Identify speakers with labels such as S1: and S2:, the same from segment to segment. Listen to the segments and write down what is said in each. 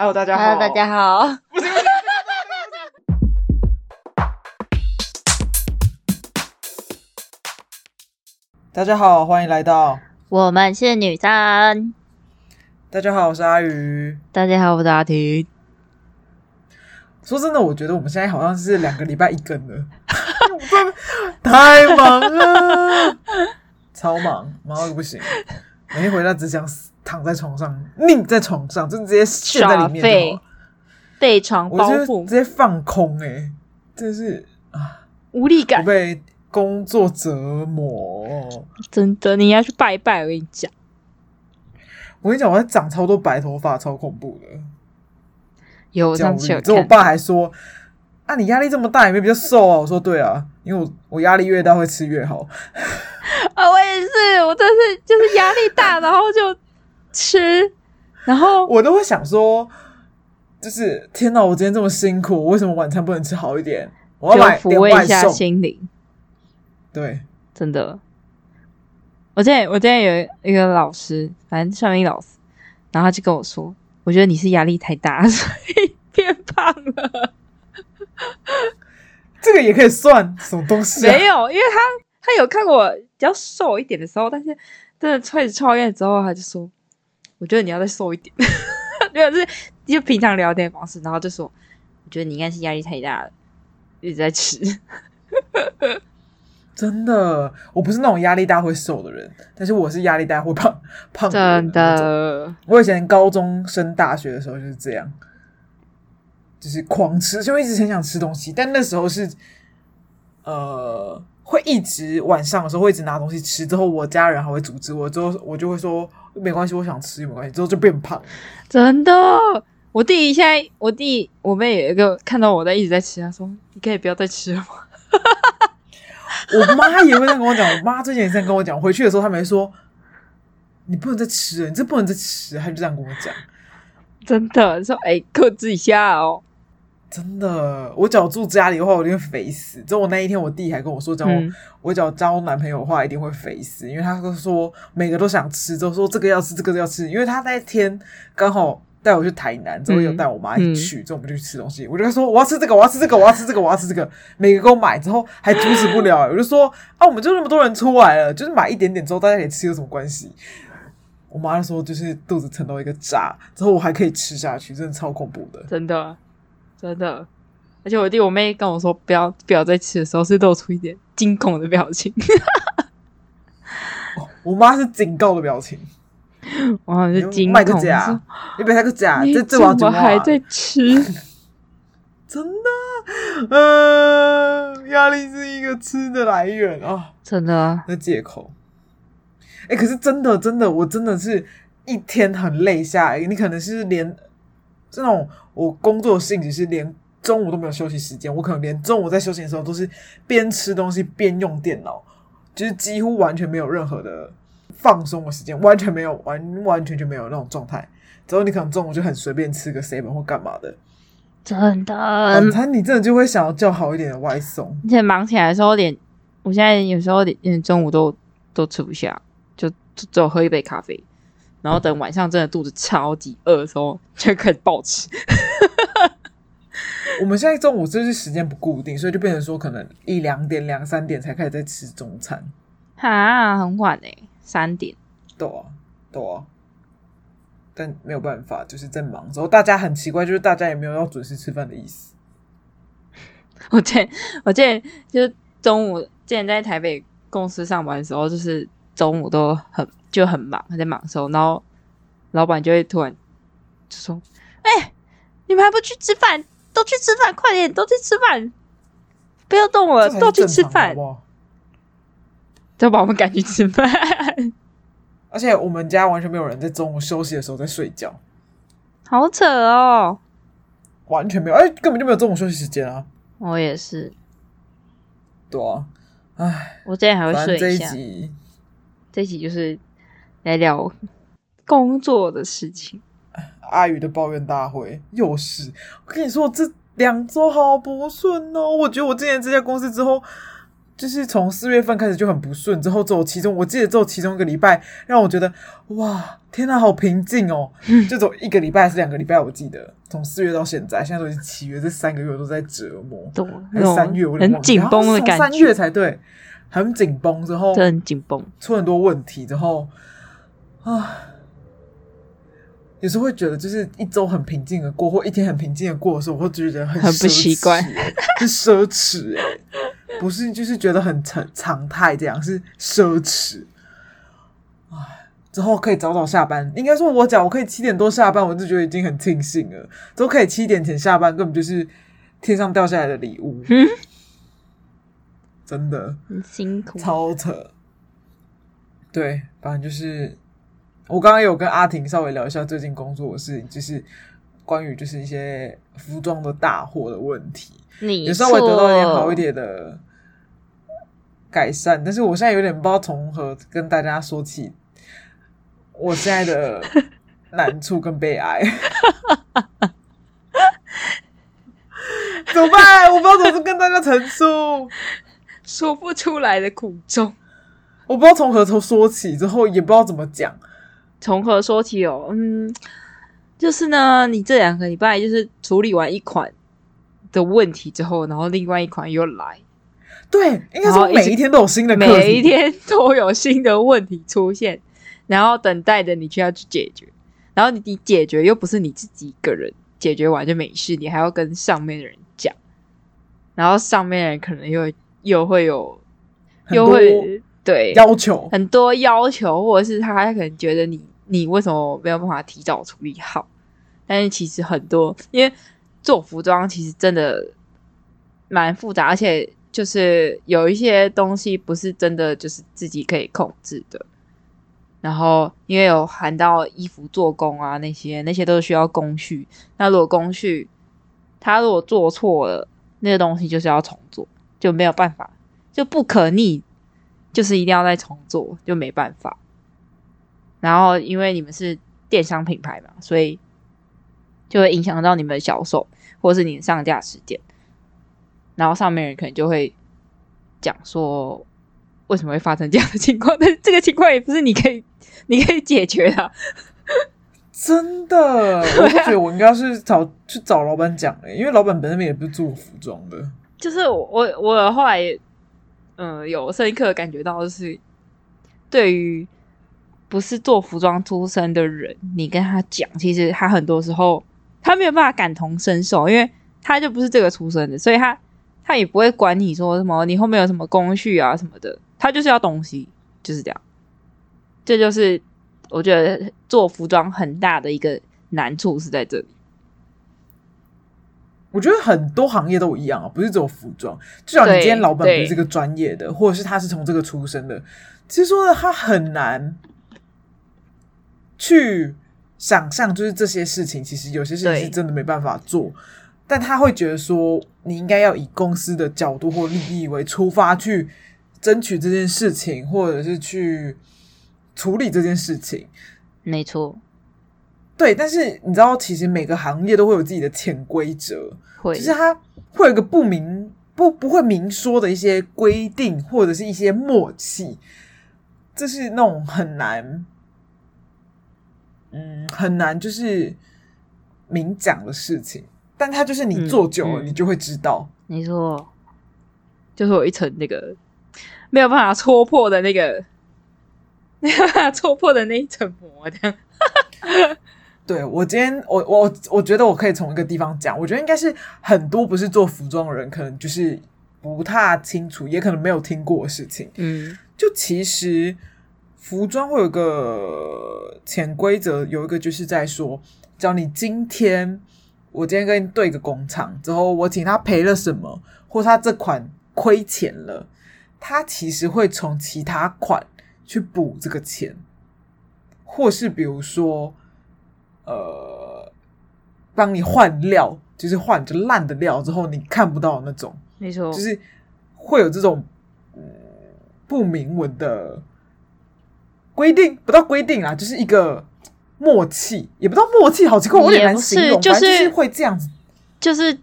S1: Hello，大家好。
S2: Hello，大家好。
S1: 大家好，欢迎来到
S2: 我们是女生。
S1: 大家好，我是阿鱼。
S2: 大家好，我是阿婷。
S1: 说真的，我觉得我们现在好像是两个礼拜一更了，太忙了，超忙，忙到不行。每天回到只想躺在床上，腻在床上，就直接陷在里面废，
S2: 被床包覆，
S1: 直接放空、欸。哎，真是啊，
S2: 无力感，
S1: 被工作折磨。
S2: 真的，你要去拜拜。我跟你讲，
S1: 我跟你讲，我在长超多白头发，超恐怖的。
S2: 有上次有，
S1: 之后我爸还说：“啊，你压力这么大，有没有比较瘦啊？”我说：“对啊，因为我我压力越大，会吃越好。”
S2: 啊，我也是，我真是就是压力大，然后就吃，然后
S1: 我都会想说，就是天哪，我今天这么辛苦，为什么晚餐不能吃好一点？我要买
S2: 抚慰一下心灵。
S1: 对，
S2: 真的。我今天我今天有一个老师，反正算命老师，然后他就跟我说。我觉得你是压力太大，所以变胖了。
S1: 这个也可以算什么东西啊？
S2: 没有，因为他他有看过我比较瘦一点的时候，但是真的开始创业之后，他就说：“我觉得你要再瘦一点。”就是就平常聊天的方式，然后就说：“我觉得你应该是压力太大了，一直在吃。”
S1: 真的，我不是那种压力大会瘦的人，但是我是压力大会胖胖的。
S2: 真的，
S1: 我以前高中升大学的时候就是这样，就是狂吃，就一直很想吃东西。但那时候是，呃，会一直晚上的时候会一直拿东西吃，之后我家人还会阻止我，之后我就会说没关系，我想吃没关系，之后就变胖。
S2: 真的，我弟现在，我弟我妹有一个看到我在一直在吃，他说：“你可以不要再吃了吗？”
S1: 我妈也会这样跟我讲，我妈之前也这样跟我讲。回去的时候，他们说：“你不能再吃了，你这不能再吃。”她就这样跟我讲。
S2: 真的说：“哎、欸，克制一下哦。”
S1: 真的，我只要住家里的话，我一定会肥死。之后我那一天，我弟还跟我说：“叫我、嗯、我只要交男朋友的话，一定会肥死。”因为他都说每个都想吃，之后说这个要吃，这个要吃。因为他那天刚好。带我去台南，之后又带我妈一起去，之后我们就去吃东西。我就跟他说：“我要吃这个，我要吃这个，我要吃这个，我要吃这个。”每个给我买之后还阻止不了、欸，我就说：“啊，我们就那么多人出来了，就是买一点点之后大家可以吃有什么关系？”我妈说：“就是肚子疼到一个炸，之后我还可以吃下去，真的超恐怖的，
S2: 真的，真的。而且我弟我妹跟我说不要不要再吃的时候，是露出一点惊恐的表情。
S1: 哦、我妈是警告的表情。
S2: 哇！这惊
S1: 恐，你别那个假，这这我怎么
S2: 还在 吃？
S1: 真的，呃，压力是一个吃的来源啊，
S2: 真的，
S1: 那借口。哎、欸，可是真的，真的，我真的是一天很累下来，你可能是连这种我工作性质是连中午都没有休息时间，我可能连中午在休息的时候都是边吃东西边用电脑，就是几乎完全没有任何的。放松的时间完全没有，完完全全没有那种状态。之后你可能中午就很随便吃个 seven 或干嘛的，
S2: 真的。
S1: 晚餐你真的就会想要叫好一点的外送。
S2: 而且忙起来的时候，连我现在有时候连中午都都吃不下，就只有喝一杯咖啡，然后等晚上真的肚子超级饿的时候，就开始暴吃。
S1: 我们现在中午就是时间不固定，所以就变成说可能一两点、两三点才开始在吃中餐。
S2: 哈，很晚诶、欸。三点，
S1: 对啊，对啊，但没有办法，就是在忙。之后大家很奇怪，就是大家也没有要准时吃饭的意思。
S2: 我见，我见，就是中午之前在台北公司上班的时候，就是中午都很就很忙，还在忙的时候，然后老板就会突然就说：“哎、欸，你们还不去吃饭？都去吃饭，快点，都去吃饭，不要动我，都去吃饭。”都把我们赶去吃饭，
S1: 而且我们家完全没有人在中午休息的时候在睡觉，
S2: 好扯哦！
S1: 完全没有，哎、欸，根本就没有中午休息时间啊！
S2: 我也是，
S1: 对啊，唉，
S2: 我今天还会睡一下。这一集，这一集就是来聊工作的事情。
S1: 阿宇的抱怨大会又是，我跟你说，我这两周好不顺哦！我觉得我进了这家公司之后。就是从四月份开始就很不顺，之后走其中，我记得走其中一个礼拜让我觉得哇，天哪，好平静哦！就走一个礼拜还是两个礼拜，我记得从四月到现在，现在都已经七月，这三个月我都在折磨，还是三月，我
S2: 很紧绷的感觉，
S1: 三月才对，很紧绷，之后
S2: 很紧绷，
S1: 出很多问题之后啊，有时候会觉得就是一周很平静的过，或一天很平静的过的时候，我会觉得很
S2: 很不习惯，
S1: 是奢侈哎。不是，就是觉得很常常态，这样是奢侈。唉，之后可以早早下班。应该说，我讲我可以七点多下班，我就觉得已经很庆幸了。都可以七点前下班，根本就是天上掉下来的礼物。嗯，真的
S2: 很辛苦，
S1: 超扯。对，反正就是我刚刚有跟阿婷稍微聊一下最近工作的事情，就是关于就是一些服装的大货的问题，
S2: 你
S1: 也稍微得到一点好一点的。改善，但是我现在有点不知道从何跟大家说起我现在的 难处跟悲哀，怎么办？我不知道怎么跟大家陈述，
S2: 说不出来的苦衷，
S1: 我不知道从何从说起，之后也不知道怎么讲，
S2: 从何说起哦？嗯，就是呢，你这两个礼拜就是处理完一款的问题之后，然后另外一款又来。
S1: 对，应该说每一天都有新的
S2: 每一天都有新的问题出现，然后等待着你去要去解决，然后你你解决又不是你自己一个人解决完就没事，你还要跟上面的人讲，然后上面的人可能又又会有又会对。
S1: 要求。
S2: 很多要求，或者是他可能觉得你你为什么没有办法提早处理好？但是其实很多，因为做服装其实真的蛮复杂，而且。就是有一些东西不是真的就是自己可以控制的，然后因为有含到衣服做工啊那些，那些都需要工序。那如果工序他如果做错了，那个东西就是要重做，就没有办法，就不可逆，就是一定要再重做，就没办法。然后因为你们是电商品牌嘛，所以就会影响到你们的销售，或是你的上架时间。然后上面人可能就会讲说，为什么会发生这样的情况？但是这个情况也不是你可以你可以解决的。
S1: 真的，我就觉得我应该是找去找老板讲的，因为老板本身也不是做服装的。
S2: 就是我我我后来嗯、呃、有深刻感觉到，就是对于不是做服装出身的人，你跟他讲，其实他很多时候他没有办法感同身受，因为他就不是这个出身的，所以他。他也不会管你说什么，你后面有什么工序啊什么的，他就是要东西，就是这样。这就是我觉得做服装很大的一个难处是在这里。
S1: 我觉得很多行业都一样啊，不是只有服装。至少你今天老板不是这个专业的，或者是他是从这个出身的，其实说的他很难去想象，就是这些事情，其实有些事情是真的没办法做。但他会觉得说，你应该要以公司的角度或利益为出发去争取这件事情，或者是去处理这件事情。
S2: 没错，
S1: 对。但是你知道，其实每个行业都会有自己的潜规则，
S2: 会，
S1: 其实他会有一个不明不不会明说的一些规定，或者是一些默契，这是那种很难，嗯，很难就是明讲的事情。但它就是你做久了，你就会知道。
S2: 没、嗯、错、嗯，就是有一层那个没有办法戳破的那个，没有办法戳破的那一层膜。这样。
S1: 对，我今天，我我我觉得我可以从一个地方讲，我觉得应该是很多不是做服装的人，可能就是不太清楚，也可能没有听过的事情。
S2: 嗯，
S1: 就其实服装会有个潜规则，有一个就是在说，只要你今天。我今天跟你对个工厂之后，我请他赔了什么，或他这款亏钱了，他其实会从其他款去补这个钱，或是比如说，呃，帮你换料，就是换就烂的料之后你看不到那种，
S2: 没错，
S1: 就是会有这种嗯不明文的规定，不到规定啊，就是一个。默契也不知道默契，好奇怪，我有点难形容，
S2: 就是、
S1: 就是会这样子。
S2: 就是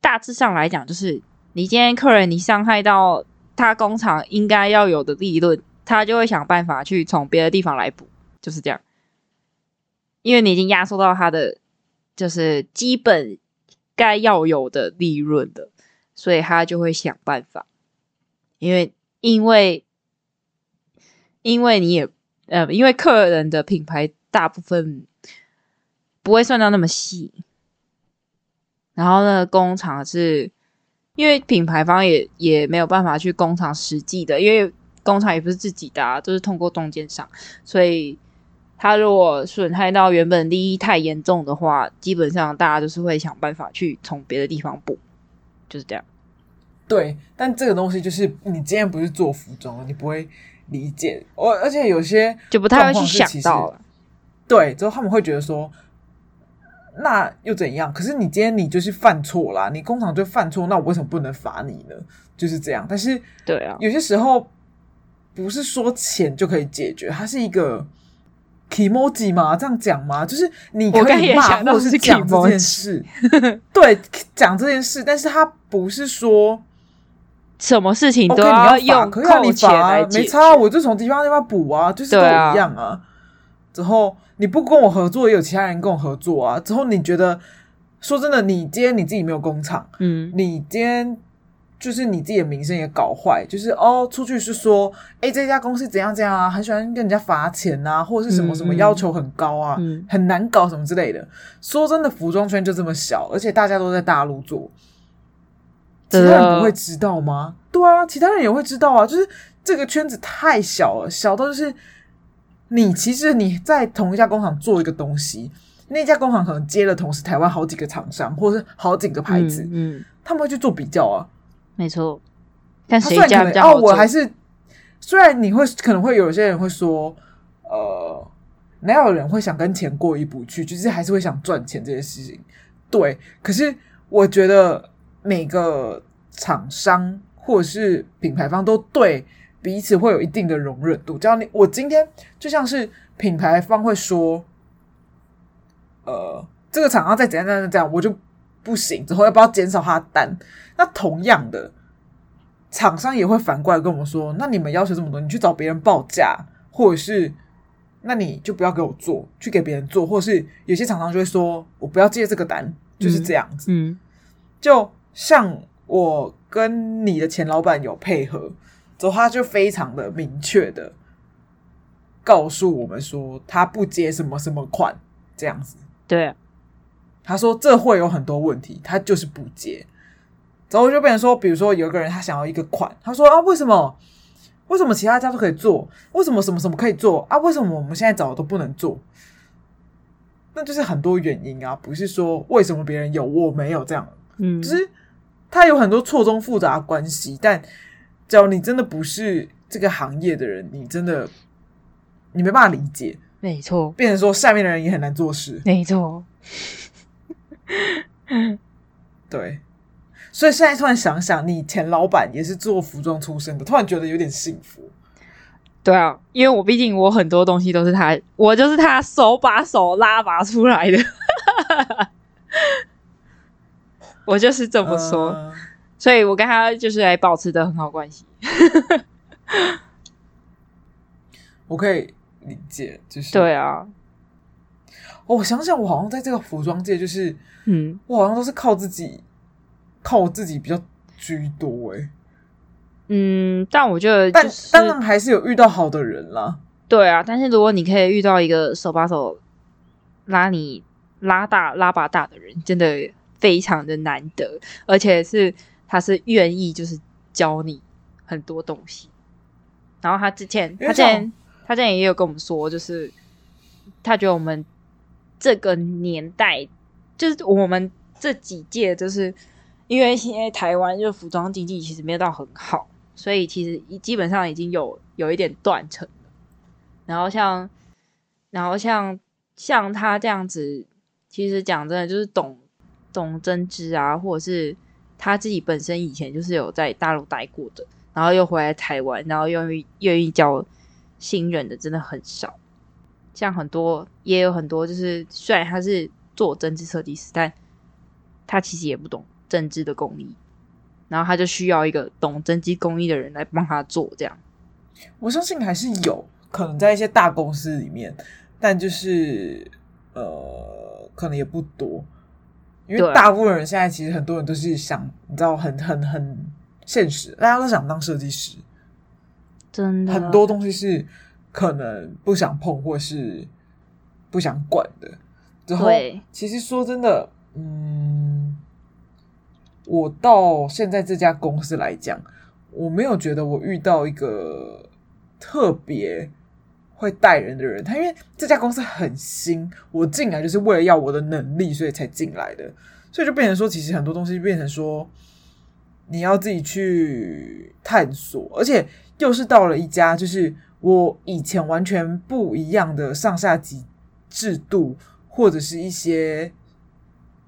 S2: 大致上来讲，就是你今天客人你伤害到他工厂应该要有的利润，他就会想办法去从别的地方来补，就是这样。因为你已经压缩到他的就是基本该要有的利润的，所以他就会想办法。因为因为因为你也呃，因为客人的品牌大部分不会算到那么细，然后呢，工厂是。因为品牌方也也没有办法去工厂实际的，因为工厂也不是自己的啊，都是通过中间商，所以他如果损害到原本利益太严重的话，基本上大家都是会想办法去从别的地方补，就是这样。
S1: 对，但这个东西就是你今天不是做服装，你不会理解。我而且有些
S2: 就不太会去想到了。
S1: 对，之后他们会觉得说。那又怎样？可是你今天你就是犯错啦，你工厂就犯错，那我为什么不能罚你呢？就是这样。但是，
S2: 对啊，
S1: 有些时候不是说钱就可以解决，它是一个 kimoji 嘛，这样讲嘛，就是你可以骂或者是讲这件事，对，讲这件事，但是他不是说
S2: 什么事情都要用扣钱来解决，
S1: 没差，我就从地方地方补啊，就是都一样啊，之后。你不跟我合作，也有其他人跟我合作啊。之后你觉得，说真的，你今天你自己没有工厂，嗯，你今天就是你自己的名声也搞坏，就是哦，出去是说，哎，这家公司怎样怎样啊，很喜欢跟人家罚钱啊，或者是什么什么要求很高啊，嗯，很难搞什么之类的。说真的，服装圈就这么小，而且大家都在大陆做，其他人不会知道吗？对啊，其他人也会知道啊，就是这个圈子太小了，小到就是。你其实你在同一家工厂做一个东西，那家工厂可能接了同时台湾好几个厂商，或者是好几个牌子，嗯，嗯，他们会去做比较啊，
S2: 没错。但谁家比较？
S1: 哦，我还是虽然你会可能会有些人会说，呃，哪有人会想跟钱过意不去，就是还是会想赚钱这件事情。对，可是我觉得每个厂商或者是品牌方都对。彼此会有一定的容忍度。只要你，我今天就像是品牌方会说，呃，这个厂商再怎样怎样怎样，我就不行，之后要不要减少他的单？那同样的，厂商也会反过来跟我们说，那你们要求这么多，你去找别人报价，或者是那你就不要给我做，去给别人做，或是有些厂商就会说，我不要接这个单，就是这样子。嗯，嗯，就像我跟你的前老板有配合。之后他就非常的明确的告诉我们说，他不接什么什么款这样子。
S2: 对啊，
S1: 他说这会有很多问题，他就是不接。之后就变成说，比如说有一个人他想要一个款，他说啊，为什么？为什么其他家都可以做？为什么什么什么可以做啊？为什么我们现在找的都不能做？那就是很多原因啊，不是说为什么别人有我没有这样。嗯，就是他有很多错综复杂的关系，但。只要你真的不是这个行业的人，你真的你没办法理解，
S2: 没错。
S1: 变成说下面的人也很难做事，
S2: 没错。
S1: 对，所以现在突然想想，你前老板也是做服装出身的，突然觉得有点幸福。
S2: 对啊，因为我毕竟我很多东西都是他，我就是他手把手拉拔出来的，我就是这么说。呃所以我跟他就是来保持的很好关系，
S1: 我可以理解，就是
S2: 对啊。
S1: 哦，我想想，我好像在这个服装界，就是嗯，我好像都是靠自己，靠我自己比较居多哎。
S2: 嗯，但我觉得，
S1: 但当然还是有遇到好的人啦。
S2: 对啊，但是如果你可以遇到一个手把手拉你拉大拉把大的人，真的非常的难得，而且是。他是愿意就是教你很多东西，然后他之前他之前他之前也有跟我们说，就是他觉得我们这个年代，就是我们这几届，就是因为现在台湾就服装经济其实没有到很好，所以其实基本上已经有有一点断层了。然后像然后像像他这样子，其实讲真的就是懂懂针织啊，或者是。他自己本身以前就是有在大陆待过的，然后又回来台湾，然后愿意愿意教新人的真的很少。像很多也有很多，就是虽然他是做针织设计师，但他其实也不懂针织的工艺。然后他就需要一个懂针织工艺的人来帮他做这样。
S1: 我相信还是有可能在一些大公司里面，但就是呃，可能也不多，因为大部分人现在其实很多人都是想，你知道，很很很现实，大家都想当设计师，
S2: 真的
S1: 很多东西是可能不想碰或是不想管的。之后，其实说真的，嗯，我到现在这家公司来讲，我没有觉得我遇到一个。特别会带人的人，他因为这家公司很新，我进来就是为了要我的能力，所以才进来的，所以就变成说，其实很多东西变成说你要自己去探索，而且又是到了一家就是我以前完全不一样的上下级制度，或者是一些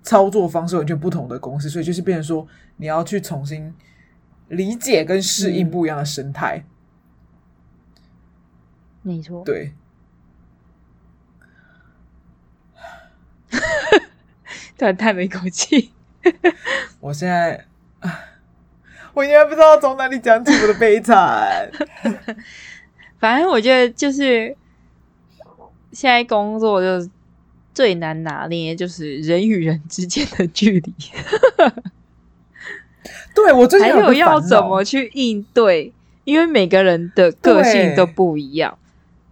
S1: 操作方式完全不同的公司，所以就是变成说你要去重新理解跟适应不一样的生态。嗯
S2: 没错，
S1: 对，
S2: 突然叹了一口气。
S1: 我现在，我应该不知道从哪里讲起我的悲惨。
S2: 反正我觉得就是现在工作就最难拿捏，就是人与人之间的距离。
S1: 对，我最近
S2: 还有要怎么去应对，因为每个人的个性都不一样。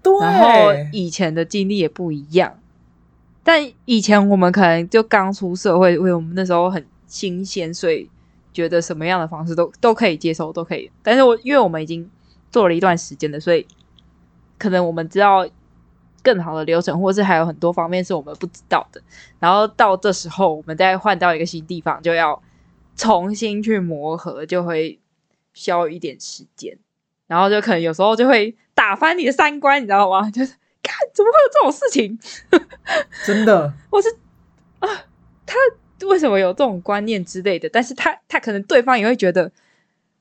S2: 然后以前的经历也不一样，但以前我们可能就刚出社会，因为我们那时候很新鲜，所以觉得什么样的方式都都可以接受，都可以。但是我因为我们已经做了一段时间了，所以可能我们知道更好的流程，或是还有很多方面是我们不知道的。然后到这时候，我们再换到一个新地方，就要重新去磨合，就会需要一点时间。然后就可能有时候就会打翻你的三观，你知道吗？就是看怎么会有这种事情？
S1: 真的，
S2: 我是啊，他为什么有这种观念之类的？但是他他可能对方也会觉得，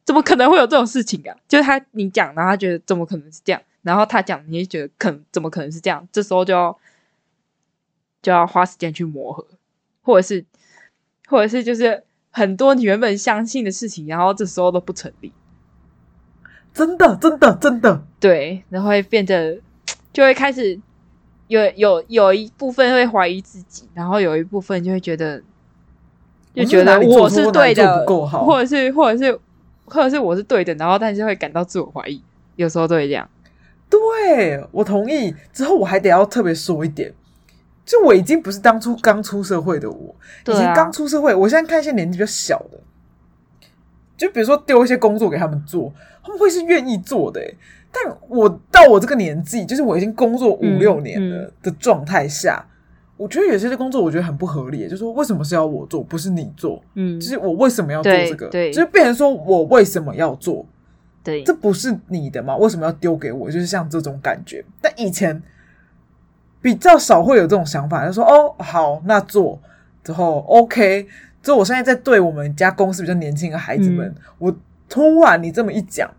S2: 怎么可能会有这种事情啊？就是他你讲，然后他觉得怎么可能是这样？然后他讲，你也觉得可能怎么可能是这样？这时候就要就要花时间去磨合，或者是或者是就是很多你原本相信的事情，然后这时候都不成立。
S1: 真的，真的，真的，
S2: 对，然后会变得，就会开始有有有一部分会怀疑自己，然后有一部分就会觉得，就觉得我是对的，或者是或者是或者是我是对的，然后但是会感到自我怀疑，有时候都会这样。
S1: 对，我同意。之后我还得要特别说一点，就我已经不是当初刚出社会的我，已经刚出社会，我现在看一些年纪比较小的。就比如说丢一些工作给他们做，他们会是愿意做的。但我到我这个年纪，就是我已经工作五六年了的状态下，我觉得有些工作我觉得很不合理。就是说，为什么是要我做，不是你做？嗯，就是我为什么要做这个？就是变成说我为什么要做？对，这不是你的吗？为什么要丢给我？就是像这种感觉。但以前比较少会有这种想法，就说哦，好，那做之后 OK。所以，我现在在对我们家公司比较年轻的孩子们，嗯、我突然你这么一讲，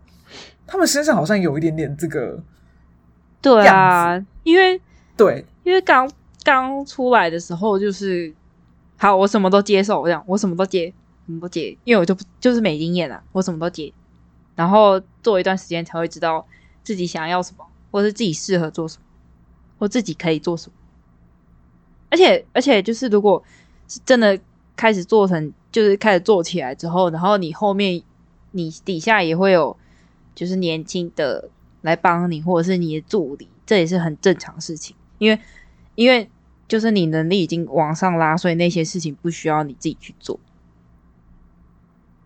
S1: 他们身上好像有一点点这个，
S2: 对啊，因为
S1: 对，
S2: 因为刚刚出来的时候就是，好，我什么都接受，这样我什么都接，什么都接，因为我就不就是没经验啊，我什么都接，然后做一段时间才会知道自己想要什么，或是自己适合做什么，或自己可以做什么，而且而且就是如果是真的。开始做成就是开始做起来之后，然后你后面你底下也会有就是年轻的来帮你，或者是你的助理，这也是很正常事情。因为因为就是你能力已经往上拉，所以那些事情不需要你自己去做，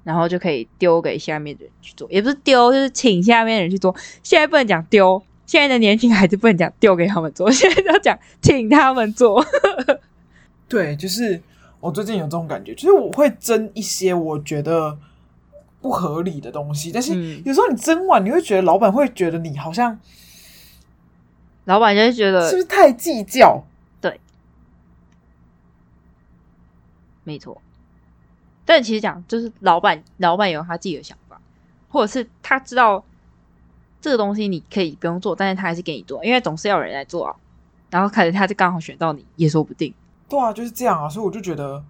S2: 然后就可以丢给下面的人去做，也不是丢，就是请下面的人去做。现在不能讲丢，现在的年轻孩子不能讲丢给他们做，现在要讲请他们做。
S1: 对，就是。我最近有这种感觉，就是我会争一些我觉得不合理的东西，但是有时候你争完，你会觉得老板会觉得你好像，
S2: 老板就会觉得
S1: 是不是太计较？
S2: 对，没错。但其实讲就是老板，老板有他自己的想法，或者是他知道这个东西你可以不用做，但是他还是给你做，因为总是要有人来做啊。然后可能他就刚好选到你，也说不定。
S1: 对啊，就是这样啊，所以我就觉得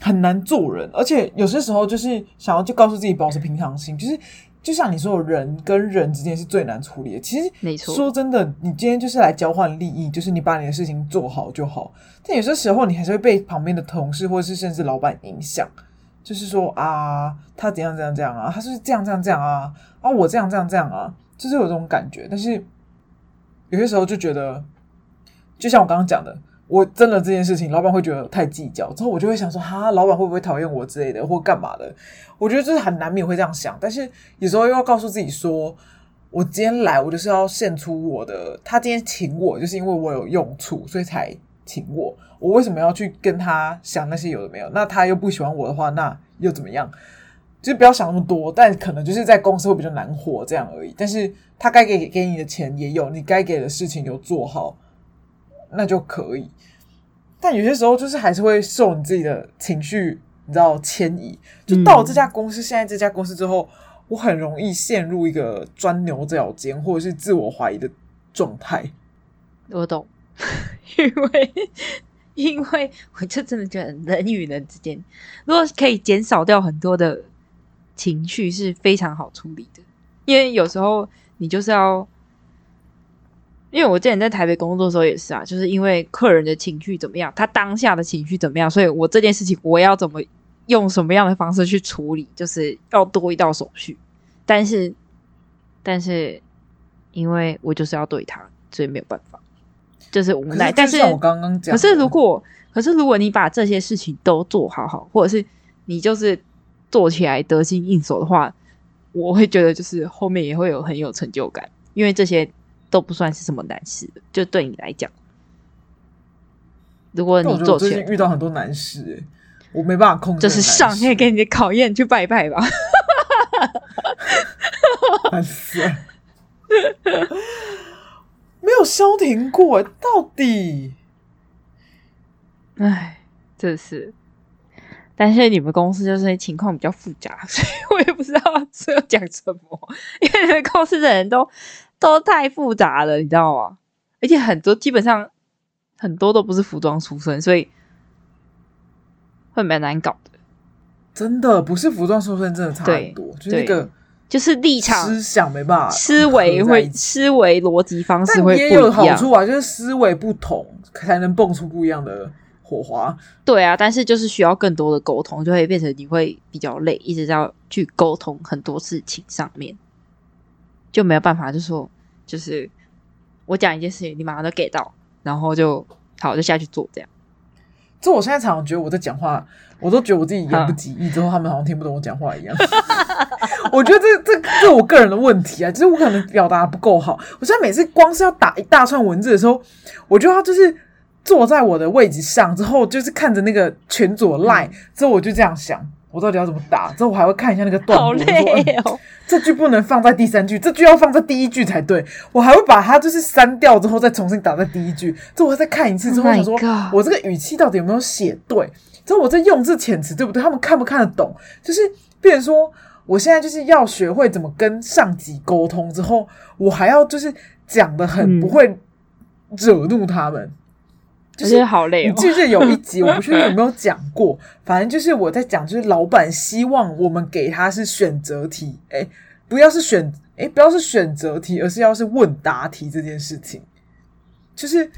S1: 很难做人，而且有些时候就是想要就告诉自己保持平常心，就是就像你说，人跟人之间是最难处理的。其实，
S2: 没错，
S1: 说真的，你今天就是来交换利益，就是你把你的事情做好就好。但有些时候，你还是会被旁边的同事或者是甚至老板影响，就是说啊，他怎样怎样怎样啊，他是这样这样这样啊，啊，我这样这样这样啊，就是有这种感觉。但是有些时候就觉得，就像我刚刚讲的。我真的这件事情，老板会觉得太计较，之后我就会想说，哈，老板会不会讨厌我之类的，或干嘛的？我觉得就是很难免会这样想，但是有时候又要告诉自己说，我今天来，我就是要献出我的。他今天请我，就是因为我有用处，所以才请我。我为什么要去跟他想那些有的没有？那他又不喜欢我的话，那又怎么样？就不要想那么多，但可能就是在公司会比较难活这样而已。但是他该给给你的钱也有，你该给的事情有做好。那就可以，但有些时候就是还是会受你自己的情绪，你知道迁移。就到了这家公司，嗯、现在这家公司之后，我很容易陷入一个钻牛角尖或者是自我怀疑的状态。
S2: 我懂，因为因为我就真的觉得人与人之间，如果可以减少掉很多的情绪，是非常好处理的。因为有时候你就是要。因为我之前在台北工作的时候也是啊，就是因为客人的情绪怎么样，他当下的情绪怎么样，所以我这件事情我要怎么用什么样的方式去处理，就是要多一道手续。但是，但是因为我就是要对他，所以没有办法，就是无奈。但是
S1: 我刚刚讲，
S2: 可是如果，可是如果你把这些事情都做好好，或者是你就是做起来得心应手的话，我会觉得就是后面也会有很有成就感，因为这些。都不算是什么难事，就对你来讲，如果你做最近，
S1: 遇到很多难事，欸，我没办法控制。
S2: 这是上天给你的考验，去拜拜吧。
S1: 难死，没有消停过，到底？
S2: 哎，真是。但是你们公司就是情况比较复杂，所以我也不知道说要讲什么，因为你们公司的人都。都太复杂了，你知道吗？而且很多基本上很多都不是服装出身，所以会蛮难搞的。
S1: 真的不是服装出身，真的差很多。就是那个
S2: 就是立场
S1: 思想没办法，
S2: 思维会思维逻辑方式会不一样。
S1: 也有好处啊，就是思维不同才能蹦出不一样的火花。
S2: 对啊，但是就是需要更多的沟通，就会变成你会比较累，一直要去沟通很多事情上面。就没有办法，就说就是我讲一件事情，你马上都给到，然后就好就下去做这样。
S1: 就我现在常常觉得我在讲话，我都觉得我自己言不及义，之后他们好像听不懂我讲话一样。我觉得这这这是我个人的问题啊，就是我可能表达不够好。我现在每次光是要打一大串文字的时候，我就要就是坐在我的位置上，之后就是看着那个群组 line，之后我就这样想。我到底要怎么打？之后我还会看一下那个段落，
S2: 好累哦，
S1: 说、嗯，这句不能放在第三句，这句要放在第一句才对。我还会把它就是删掉之后再重新打在第一句。之后我再看一次之后，我说我这个语气到底有没有写对？之后我在用字遣词对不对？他们看不看得懂？就是，变成说我现在就是要学会怎么跟上级沟通，之后我还要就是讲的很不会惹怒他们。嗯
S2: 就是好累哦。
S1: 你记得有一集，我不确定有没有讲过。反正就是我在讲，就是老板希望我们给他是选择题，哎，不要是选，哎，不要是选择题，而是要是问答题这件事情。就是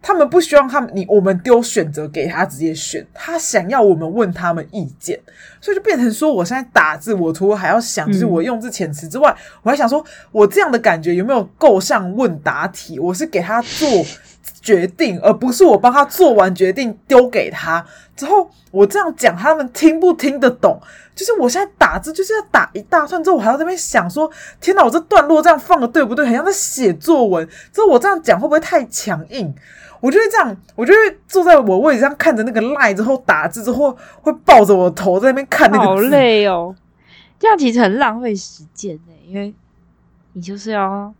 S1: 他们不希望他们你我们丢选择给他直接选，他想要我们问他们意见，所以就变成说，我现在打字，我除了还要想，就是我用字遣词之外，我还想说我这样的感觉有没有够像问答题？我是给他做。决定，而不是我帮他做完决定丢给他之后，我这样讲，他们听不听得懂？就是我现在打字就是要打一大串之后，我还要在那边想说，天哪，我这段落这样放的对不对？很像在写作文。之后我这样讲会不会太强硬？我就会这样，我就会坐在我位置上看着那个 line 之后打字之后，会抱着我的头在那边看那个字。
S2: 好累哦，这样其实很浪费时间呢，因为你就是要。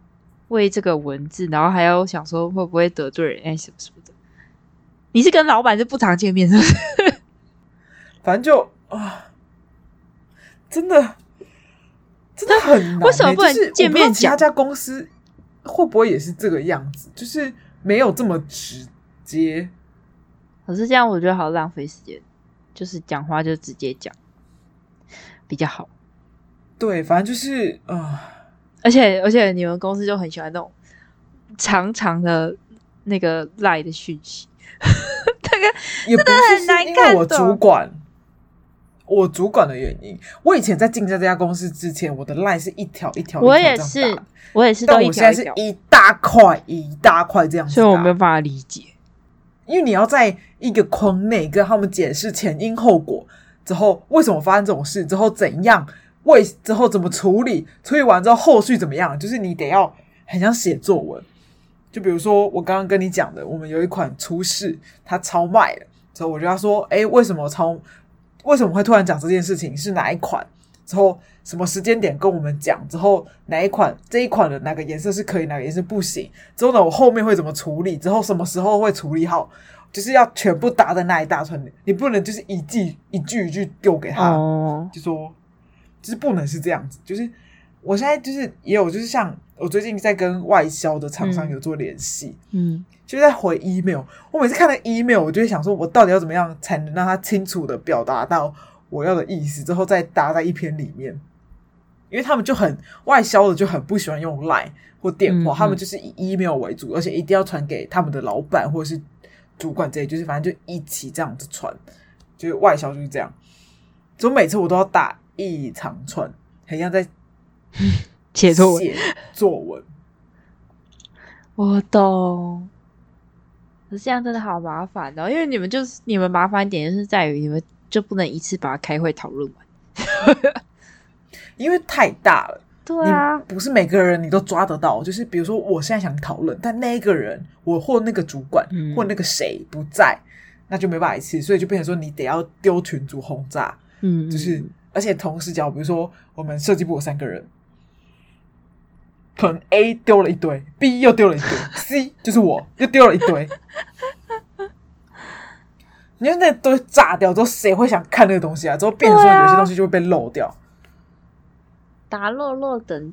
S2: 为这个文字，然后还要想说会不会得罪人，哎，什么什么的。你是跟老板是不常见面，是不是？
S1: 反正就啊，真的真的很难、欸。
S2: 为什么不能见面讲？
S1: 其他家公司会不会也是这个样子？就是没有这么直接。
S2: 可是这样，我觉得好浪费时间。就是讲话就直接讲比较好。
S1: 对，反正就是啊、呃，
S2: 而且而且你们公司就很喜欢那种长长的那个赖的讯息，这个
S1: 也不是很难看，因为我主管。我主管的原因，我以前在进这家公司之前，我的 line 是一条一条，
S2: 我也是，我也是，
S1: 但我现在是一大块一大块这样子，
S2: 所以我没有办法理解，
S1: 因为你要在一个框内跟他们解释前因后果，之后为什么发生这种事，之后怎样，为之后怎么处理，处理完之后后续怎么样，就是你得要很想写作文。就比如说我刚刚跟你讲的，我们有一款出事，它超卖了，之后我就要说，哎，为什么超？为什么会突然讲这件事情？是哪一款？之后什么时间点跟我们讲？之后哪一款？这一款的哪个颜色是可以，哪个颜色不行？之后呢，我后面会怎么处理？之后什么时候会处理好？就是要全部搭在那一大串，你不能就是一句一句一句丢给他，哦、就说就是不能是这样子。就是我现在就是也有，就是像我最近在跟外销的厂商有做联系，嗯。嗯就在回 email，我每次看到 email，我就会想说，我到底要怎么样才能让他清楚的表达到我要的意思，之后再搭在一篇里面。因为他们就很外销的，就很不喜欢用 line 或电话，嗯嗯，他们就是以 email 为主，而且一定要传给他们的老板或者是主管这些，就是反正就一起这样子传，就是外销就是这样。所以每次我都要打一长串，很像在
S2: 写作文。
S1: 作文，
S2: 我懂。可这样真的好麻烦哦，因为你们就是你们麻烦点就是在于你们就不能一次把它开会讨论完，
S1: 因为太大了。
S2: 对啊，
S1: 不是每个人你都抓得到。就是比如说，我现在想讨论，但那个人我或那个主管、嗯、或那个谁不在，那就没办法一次，所以就变成说你得要丢群组轰炸。嗯，就是而且同时讲，比如说我们设计部有三个人。可能 A 丢了一堆，B 又丢了一堆，C 就是我又丢了一堆。你说那堆炸掉之后，谁会想看那个东西啊？之后变成说有些东西就会被漏掉，
S2: 打漏漏等。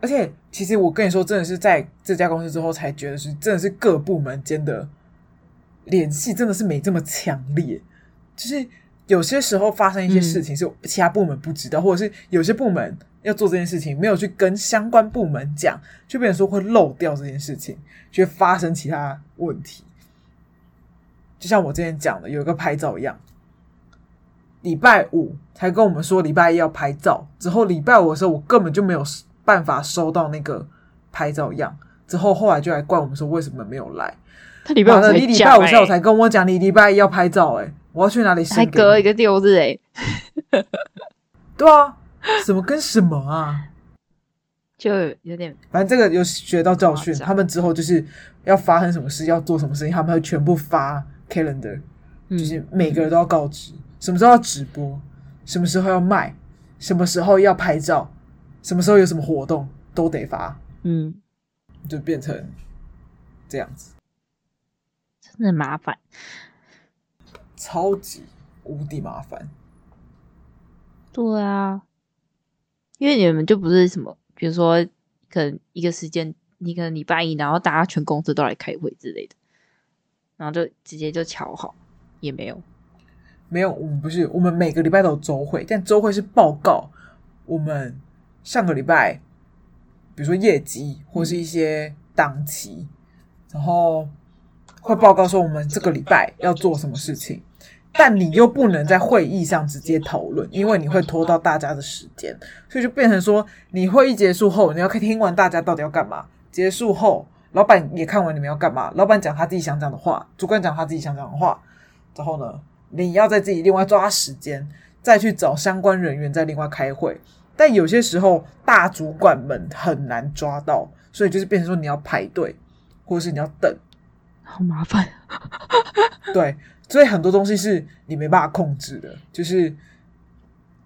S1: 而且，其实我跟你说，真的是在这家公司之后才觉得是，真的是各部门间的联系真的是没这么强烈。就是有些时候发生一些事情是其他部门不知道，嗯、或者是有些部门。要做这件事情，没有去跟相关部门讲，就变成说会漏掉这件事情，就会发生其他问题。就像我之前讲的，有一个拍照一样，礼拜五才跟我们说礼拜一要拍照，之后礼拜五的时候我根本就没有办法收到那个拍照样，之后后来就来怪我们说为什么没有来。
S2: 他礼拜五才讲，
S1: 你礼拜五下午才跟我讲，你礼拜一要拍照，哎，我要去哪里？
S2: 还隔一个六日，哎，
S1: 对啊。什么跟什么啊？
S2: 就有点，
S1: 反正这个有学到教训。他们之后就是要发生什么事，要做什么事情，他们会全部发 calendar，就是每个人都要告知什么时候要直播，什么时候要卖，什么时候要拍照，什么时候有什么活动都得发。嗯，就变成这样子，
S2: 真的麻烦，
S1: 超级无敌麻烦。
S2: 对啊。因为你们就不是什么，比如说，可能一个时间，你可能礼拜一，然后大家全公司都来开会之类的，然后就直接就瞧好，也没有，
S1: 没有，我们不是，我们每个礼拜都有周会，但周会是报告我们上个礼拜，比如说业绩或是一些档期，然后会报告说我们这个礼拜要做什么事情。但你又不能在会议上直接讨论，因为你会拖到大家的时间，所以就变成说，你会议结束后，你要听完大家到底要干嘛。结束后，老板也看完你们要干嘛。老板讲他自己想讲的话，主管讲他自己想讲的话，之后呢，你要在自己另外抓时间，再去找相关人员再另外开会。但有些时候，大主管们很难抓到，所以就是变成说你要排队，或者是你要等，
S2: 好麻烦。
S1: 对。所以很多东西是你没办法控制的，就是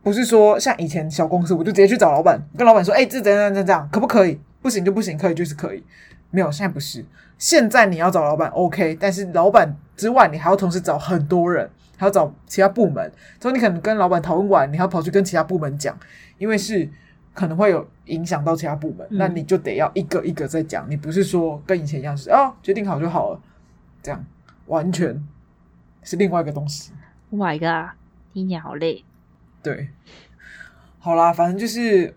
S1: 不是说像以前小公司，我就直接去找老板，跟老板说：“哎，这怎样怎样怎样，可不可以？不行就不行，可以就是可以。”没有，现在不是。现在你要找老板，OK，但是老板之外，你还要同时找很多人，还要找其他部门。所以你可能跟老板讨论完，你还要跑去跟其他部门讲，因为是可能会有影响到其他部门，嗯、那你就得要一个一个再讲。你不是说跟以前一样是哦，决定好就好了，这样完全。是另外一个东西
S2: ，Oh my god，听起来好累。
S1: 对，好啦，反正就是，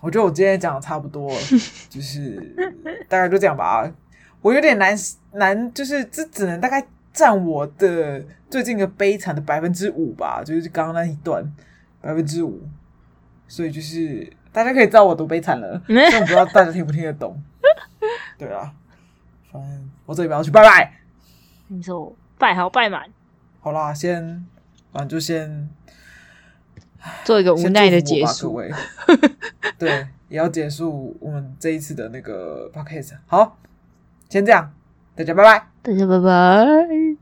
S1: 我觉得我今天讲的差不多了，就是大概就这样吧。我有点难难，就是这只能大概占我的最近的悲惨的百分之五吧，就是刚刚那一段百分之五。所以就是大家可以知道我多悲惨了，但我不知道大家听不听得懂。对啊，反正我这里边要去拜拜。
S2: 你说拜好拜满。
S1: 好啦，先，反正就先
S2: 做一个无奈的结束。
S1: 各位，对，也要结束我们这一次的那个 podcast。好，先这样，大家拜拜，
S2: 大家拜拜。